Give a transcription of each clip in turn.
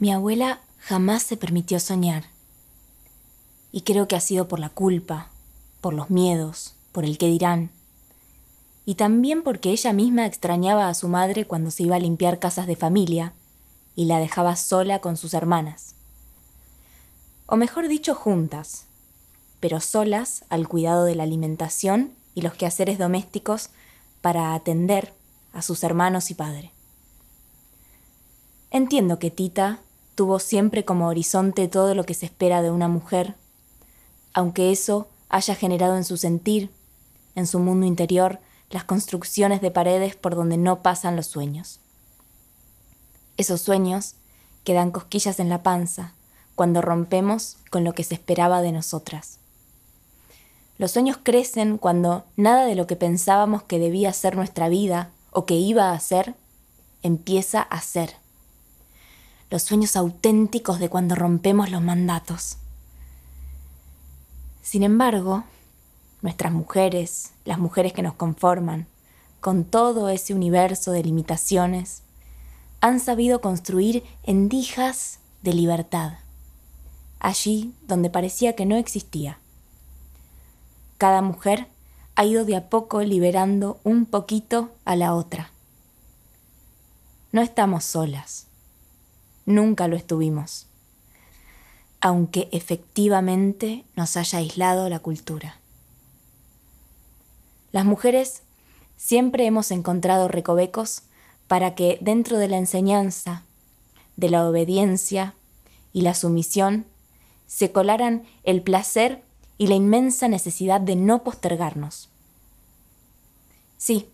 Mi abuela jamás se permitió soñar. Y creo que ha sido por la culpa, por los miedos, por el que dirán. Y también porque ella misma extrañaba a su madre cuando se iba a limpiar casas de familia y la dejaba sola con sus hermanas. O mejor dicho, juntas, pero solas al cuidado de la alimentación y los quehaceres domésticos para atender a sus hermanos y padre. Entiendo que Tita tuvo siempre como horizonte todo lo que se espera de una mujer, aunque eso haya generado en su sentir, en su mundo interior, las construcciones de paredes por donde no pasan los sueños. Esos sueños que dan cosquillas en la panza cuando rompemos con lo que se esperaba de nosotras. Los sueños crecen cuando nada de lo que pensábamos que debía ser nuestra vida o que iba a ser, empieza a ser los sueños auténticos de cuando rompemos los mandatos. Sin embargo, nuestras mujeres, las mujeres que nos conforman, con todo ese universo de limitaciones, han sabido construir endijas de libertad, allí donde parecía que no existía. Cada mujer ha ido de a poco liberando un poquito a la otra. No estamos solas nunca lo estuvimos, aunque efectivamente nos haya aislado la cultura. Las mujeres siempre hemos encontrado recovecos para que dentro de la enseñanza, de la obediencia y la sumisión se colaran el placer y la inmensa necesidad de no postergarnos. Sí,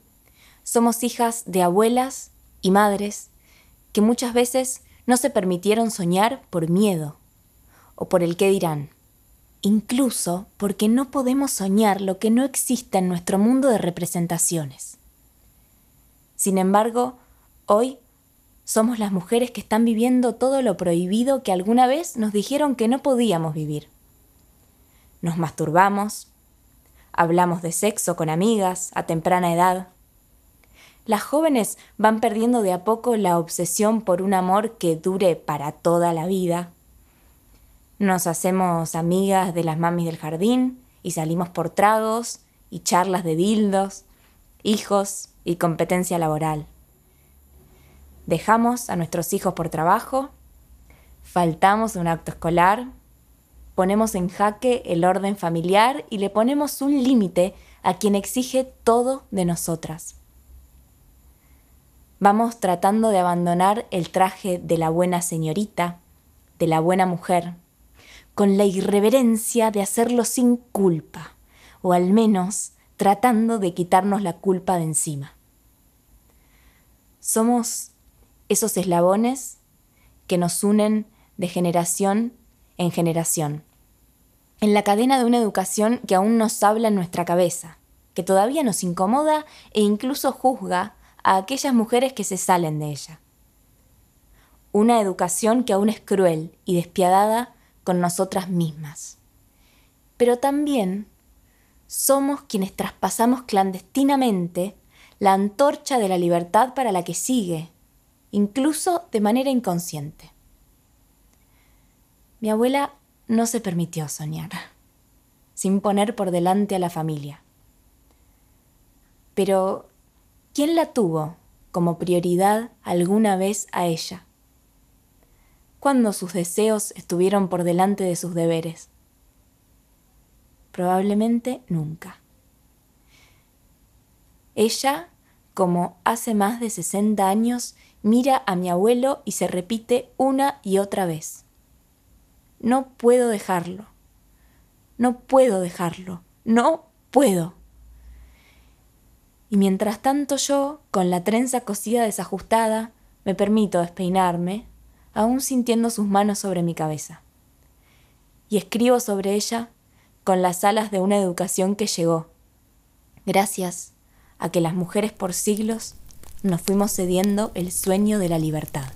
somos hijas de abuelas y madres que muchas veces no se permitieron soñar por miedo o por el qué dirán, incluso porque no podemos soñar lo que no existe en nuestro mundo de representaciones. Sin embargo, hoy somos las mujeres que están viviendo todo lo prohibido que alguna vez nos dijeron que no podíamos vivir. Nos masturbamos, hablamos de sexo con amigas a temprana edad, las jóvenes van perdiendo de a poco la obsesión por un amor que dure para toda la vida. Nos hacemos amigas de las mamis del jardín y salimos por tragos y charlas de dildos, hijos y competencia laboral. Dejamos a nuestros hijos por trabajo, faltamos un acto escolar, ponemos en jaque el orden familiar y le ponemos un límite a quien exige todo de nosotras. Vamos tratando de abandonar el traje de la buena señorita, de la buena mujer, con la irreverencia de hacerlo sin culpa, o al menos tratando de quitarnos la culpa de encima. Somos esos eslabones que nos unen de generación en generación, en la cadena de una educación que aún nos habla en nuestra cabeza, que todavía nos incomoda e incluso juzga a aquellas mujeres que se salen de ella. Una educación que aún es cruel y despiadada con nosotras mismas. Pero también somos quienes traspasamos clandestinamente la antorcha de la libertad para la que sigue, incluso de manera inconsciente. Mi abuela no se permitió soñar, sin poner por delante a la familia. Pero ¿Quién la tuvo como prioridad alguna vez a ella? ¿Cuándo sus deseos estuvieron por delante de sus deberes? Probablemente nunca. Ella, como hace más de 60 años, mira a mi abuelo y se repite una y otra vez. No puedo dejarlo. No puedo dejarlo. No puedo. Y mientras tanto yo, con la trenza cosida desajustada, me permito despeinarme, aún sintiendo sus manos sobre mi cabeza. Y escribo sobre ella con las alas de una educación que llegó, gracias a que las mujeres por siglos nos fuimos cediendo el sueño de la libertad.